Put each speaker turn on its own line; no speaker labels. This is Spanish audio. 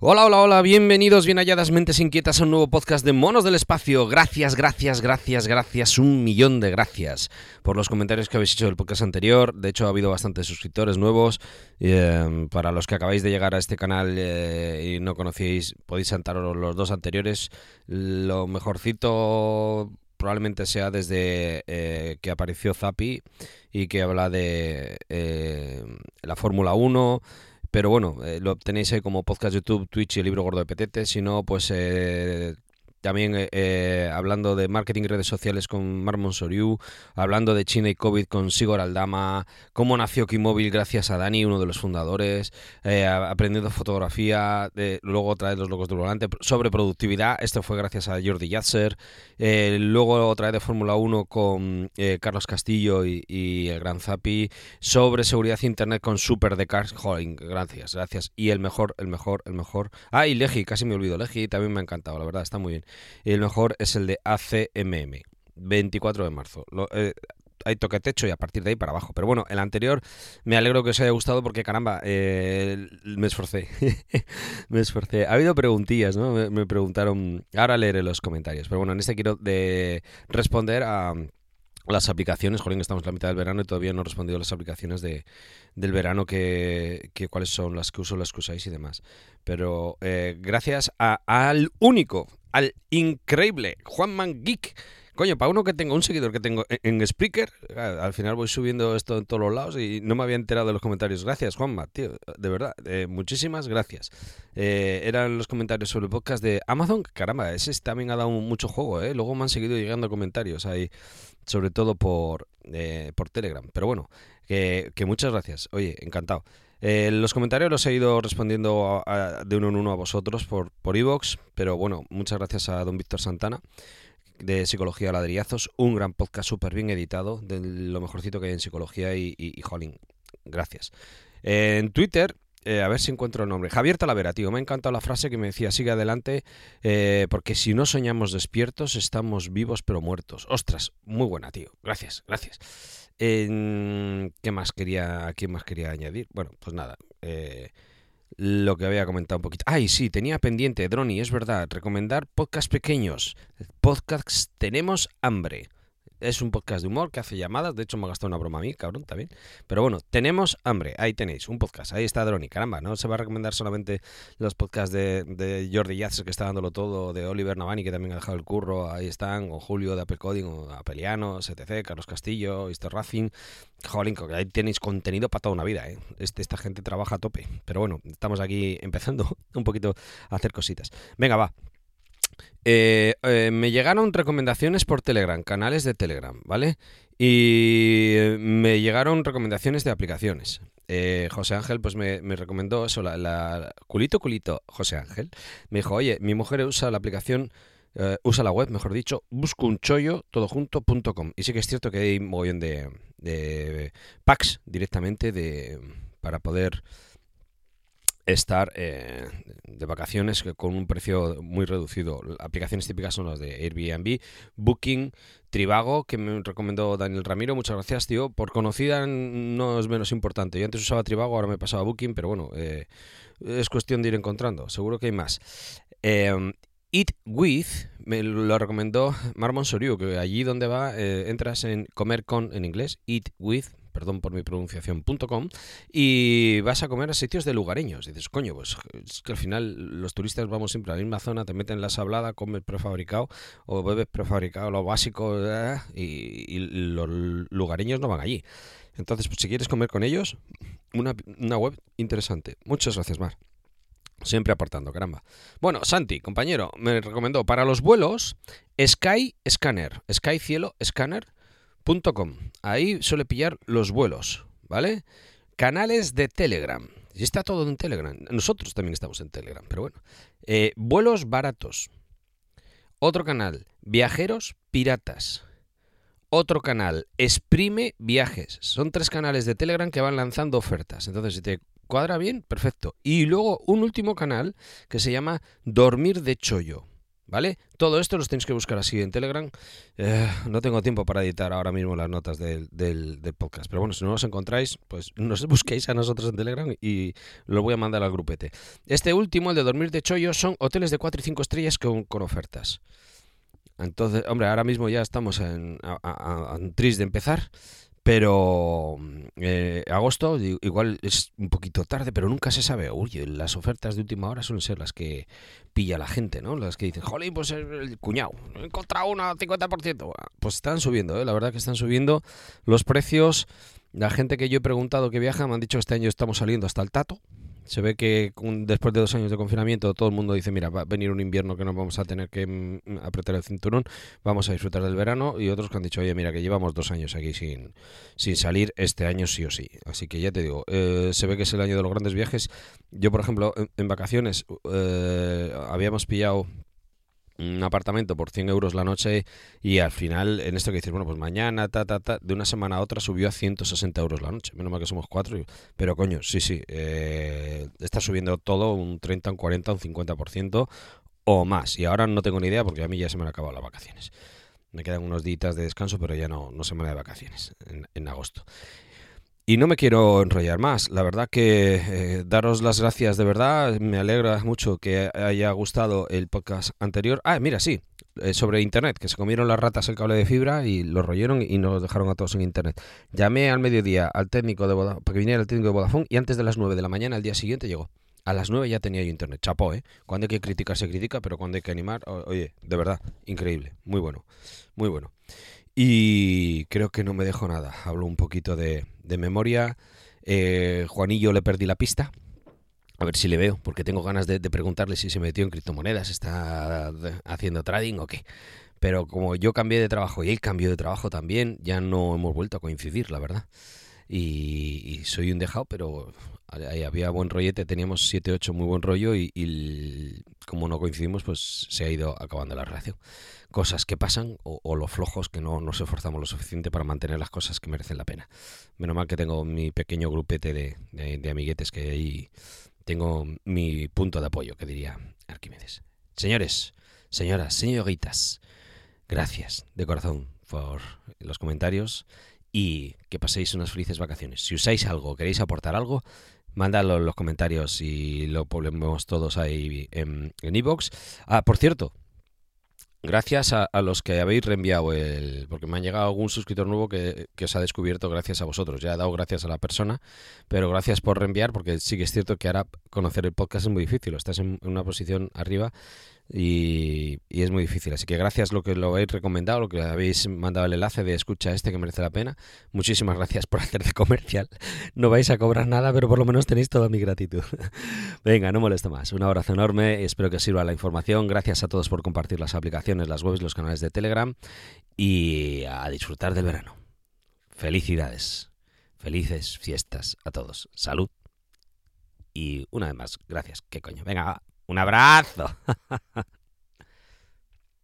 Hola, hola, hola, bienvenidos, bien halladas mentes inquietas a un nuevo podcast de Monos del Espacio. Gracias, gracias, gracias, gracias, un millón de gracias por los comentarios que habéis hecho del podcast anterior. De hecho, ha habido bastantes suscriptores nuevos. Eh, para los que acabáis de llegar a este canal eh, y no conocíais, podéis saltaros los dos anteriores. Lo mejorcito probablemente sea desde eh, que apareció Zapi y que habla de la Fórmula 1 pero bueno, eh, lo tenéis ahí como podcast YouTube, Twitch y el libro gordo de Petete. Si no, pues eh, también eh, eh, hablando de marketing y redes sociales con Marmon Soriu, hablando de China y COVID con Sigor Aldama, cómo nació Kimóvil gracias a Dani, uno de los fundadores, eh, aprendiendo fotografía, luego otra vez los logos del volante, sobre productividad, esto fue gracias a Jordi Yatzer, luego otra vez de Fórmula 1 con Carlos Castillo y, el Gran Zapi, sobre seguridad internet con Super de Cars, gracias, gracias, y el mejor, el mejor, el mejor, ah, y Legi, casi me olvido, Legi también me ha encantado, la verdad, está muy bien. Y el mejor es el de ACMM, 24 de marzo. Eh, hay toque techo y a partir de ahí para abajo. Pero bueno, el anterior me alegro que os haya gustado porque caramba, eh, me esforcé. me esforcé. Ha habido preguntillas, ¿no? Me, preguntaron. Ahora leeré los comentarios. Pero bueno, en este quiero de responder a las aplicaciones, jolín, estamos en la mitad del verano y todavía no he respondido las aplicaciones de, del verano, que, que, cuáles son las que uso, las que usáis y demás. Pero eh, gracias a, al único, al increíble Juanman Geek. Coño, para uno que tengo, un seguidor que tengo en, Spreaker, al final voy subiendo esto en todos los lados y no me había enterado de los comentarios. Gracias, Juanma, tío, de verdad, eh, muchísimas gracias. Eh, eran los comentarios sobre el podcast de Amazon, caramba, ese también ha dado mucho juego, ¿eh? Luego me han seguido llegando comentarios ahí, sobre todo por, eh, por Telegram. Pero bueno, que muchas gracias. Oye, encantado. Eh, los comentarios los he ido respondiendo de uno en uno a vosotros por por iVoox, pero bueno, muchas gracias a don Víctor Santana de Psicología Ladrillazos, un gran podcast súper bien editado, de lo mejorcito que hay en psicología y, y, jolín, gracias. en Twitter eh, a ver si encuentro el nombre. Javier Talavera, tío, me ha encantado la frase que me decía, sigue adelante, eh, porque si no soñamos despiertos, estamos vivos pero muertos. Ostras, muy buena, tío. Gracias, gracias. ¿Qué más quería, quién más quería añadir? Bueno, pues nada. Eh, lo que había comentado un poquito. Ay, sí, tenía pendiente, Droni, es verdad, recomendar podcasts pequeños. Podcasts Tenemos Hambre. Es un podcast de humor que hace llamadas. De hecho, me ha gastado una broma a mí, cabrón, también. Pero bueno, tenemos hambre. Ahí tenéis, un podcast. Ahí está Droni. Caramba, no se va a recomendar solamente los podcasts de, Jordi Yatzer, que está dándolo todo, de Oliver Navani, que también ha dejado el curro. Ahí están, o Julio de Apple Coding, o Apeliano, STC, Carlos Castillo, Mr. Racing. Jolín, ahí tenéis contenido para toda una vida, ¿eh? Este, esta gente trabaja a tope. Pero bueno, estamos aquí empezando un poquito a hacer cositas. Venga, va. Eh, eh, me llegaron recomendaciones por Telegram, canales de Telegram, ¿vale? Y me llegaron recomendaciones de aplicaciones. Eh, José Ángel pues me, recomendó eso, la, culito culito José Ángel. Me dijo, oye, mi mujer usa la aplicación, usa la web, mejor dicho, buscunchoyo todojunto.com. Y sí que es cierto que hay un mogollón de, de packs directamente de, para poder estar eh, de vacaciones con un precio muy reducido. Aplicaciones típicas son las de Airbnb, Booking, Trivago, que me recomendó Daniel Ramiro. Muchas gracias, tío. Por conocida no es menos importante. Yo antes usaba Trivago, ahora me pasaba Booking, pero bueno, eh, es cuestión de ir encontrando. Seguro que hay más. Eh, Eat With me lo recomendó Marmon Soriu, que allí donde va entras en comer con en inglés, Eat With perdón por mi pronunciación.com, y vas a comer a sitios de lugareños. Dices, coño, pues es que al final los turistas vamos siempre a la misma zona, te meten la sablada, comes prefabricado o bebes prefabricado, lo básico, eh, y, los lugareños no van allí. Entonces, pues si quieres comer con ellos, una, una web interesante. Muchas gracias, Mar. Siempre aportando, caramba. Bueno, Santi, compañero, me recomendó para los vuelos Sky Scanner, Sky Cielo Scanner Ahí suele pillar los vuelos, ¿vale? Canales de Telegram. Y está todo en Telegram. Nosotros también estamos en Telegram, pero bueno. Eh, vuelos baratos. Otro canal, viajeros piratas. Otro canal, exprime viajes. Son tres canales de Telegram que van lanzando ofertas. Entonces, si te cuadra bien, perfecto. Y luego un último canal que se llama Dormir de Chollo. ¿Vale? Todo esto los tenéis que buscar así en Telegram. Eh, no tengo tiempo para editar ahora mismo las notas del, del, podcast. Pero bueno, si no los encontráis, pues nos busquéis a nosotros en Telegram y lo voy a mandar al grupete. Este último, el de dormir de chollo, son hoteles de 4 y 5 estrellas con, con ofertas. Entonces, hombre, ahora mismo ya estamos en, a, tris de empezar. Pero eh, agosto igual es un poquito tarde, pero nunca se sabe. Uy, las ofertas de última hora suelen ser las que pilla la gente, ¿no? Las que dicen, jolín, pues el cuñado, he encontrado una 50%. Pues están subiendo, ¿eh? la verdad que están subiendo los precios. La gente que yo he preguntado que viaja me han dicho que este año estamos saliendo hasta el tato. Se ve que después de dos años de confinamiento todo el mundo dice, mira, va a venir un invierno que no vamos a tener que mm, apretar el cinturón, vamos a disfrutar del verano y otros que han dicho, oye, mira, que llevamos dos años aquí sin, sin salir, este año sí o sí. Así que ya te digo, eh, se ve que es el año de los grandes viajes. Yo, por ejemplo, en, vacaciones eh, habíamos pillado un apartamento por 100 euros la noche y al final, en esto que dices, bueno, pues mañana, ta, ta, ta, de una semana a otra subió a 160 euros la noche. Menos mal que somos cuatro, pero coño, sí, sí, eh, está subiendo todo un 30, un 40, un 50% o más. Y ahora no tengo ni idea porque a mí ya se me han acabado las vacaciones. Me quedan unos días de descanso, pero ya no, no semana de vacaciones en, en agosto. Y no me quiero enrollar más. La verdad que eh, daros las gracias de verdad. Me alegra mucho que haya gustado el podcast anterior. Ah, mira, sí, eh, sobre Internet, que se comieron las ratas el cable de fibra y lo royeron y nos dejaron a todos en Internet. Llamé al mediodía al técnico de Vodafone, para que viniera el técnico de Vodafone y antes de las 9 de la mañana, al día siguiente, llegó. A las 9 ya tenía yo Internet. Chapó, ¿eh? Cuando hay que criticar, se critica, pero cuando hay que animar, oye, de verdad, increíble. Muy bueno, muy bueno. Y creo que no me dejo nada. Hablo un poquito de, memoria. Eh, Juanillo le perdí la pista. A ver si le veo, porque tengo ganas de, preguntarle si se metió en criptomonedas, está haciendo trading o qué. Pero como yo cambié de trabajo y él cambió de trabajo también, ya no hemos vuelto a coincidir, la verdad. Y, soy un dejado, pero ahí había buen rollete, teníamos 7-8 muy buen rollo y, y, como no coincidimos, pues se ha ido acabando la relación cosas que pasan o, los flojos que no nos esforzamos lo suficiente para mantener las cosas que merecen la pena. Menos mal que tengo mi pequeño grupete de, de, amiguetes que ahí tengo mi punto de apoyo, que diría Arquímedes. Señores, señoras, señoritas, gracias de corazón por los comentarios y que paséis unas felices vacaciones. Si usáis algo, queréis aportar algo, mandadlo en los comentarios y lo ponemos todos ahí en iVoox. ah, por cierto, Gracias a, los que habéis reenviado el... Porque me han llegado algún suscriptor nuevo que, que, os ha descubierto gracias a vosotros. Ya he dado gracias a la persona, pero gracias por reenviar porque sí que es cierto que ahora conocer el podcast es muy difícil. Estás en una posición arriba y, es muy difícil. Así que gracias lo que lo habéis recomendado, lo que habéis mandado el enlace de escucha este que merece la pena. Muchísimas gracias por hacer de comercial. No vais a cobrar nada, pero por lo menos tenéis toda mi gratitud. Venga, no molesto más. Un abrazo enorme, espero que sirva la información. Gracias a todos por compartir las aplicaciones, las webs, los canales de Telegram y a disfrutar del verano. Felicidades. Felices fiestas a todos. Salud. Y una vez más, gracias. ¿Qué coño? Venga, un abrazo.